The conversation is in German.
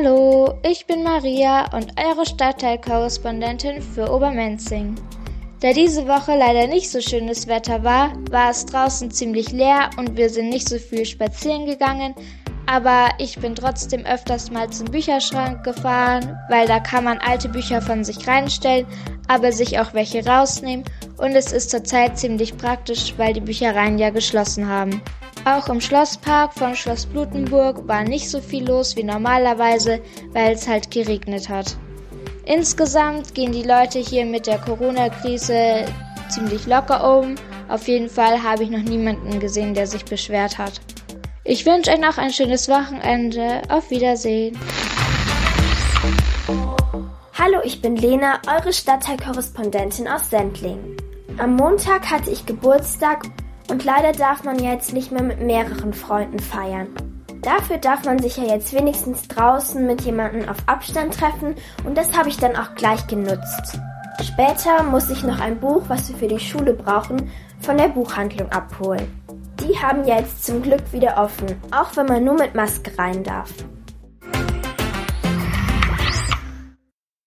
Hallo, ich bin Maria und eure Stadtteilkorrespondentin für Obermenzing. Da diese Woche leider nicht so schönes Wetter war, war es draußen ziemlich leer und wir sind nicht so viel spazieren gegangen, aber ich bin trotzdem öfters mal zum Bücherschrank gefahren, weil da kann man alte Bücher von sich reinstellen, aber sich auch welche rausnehmen und es ist zurzeit ziemlich praktisch, weil die Büchereien ja geschlossen haben. Auch im Schlosspark von Schloss Blutenburg war nicht so viel los wie normalerweise, weil es halt geregnet hat. Insgesamt gehen die Leute hier mit der Corona-Krise ziemlich locker um. Auf jeden Fall habe ich noch niemanden gesehen, der sich beschwert hat. Ich wünsche euch noch ein schönes Wochenende. Auf Wiedersehen. Hallo, ich bin Lena, eure Stadtteilkorrespondentin aus Sendling. Am Montag hatte ich Geburtstag und leider darf man ja jetzt nicht mehr mit mehreren Freunden feiern. Dafür darf man sich ja jetzt wenigstens draußen mit jemandem auf Abstand treffen und das habe ich dann auch gleich genutzt. Später muss ich noch ein Buch, was wir für die Schule brauchen, von der Buchhandlung abholen. Die haben ja jetzt zum Glück wieder offen, auch wenn man nur mit Maske rein darf.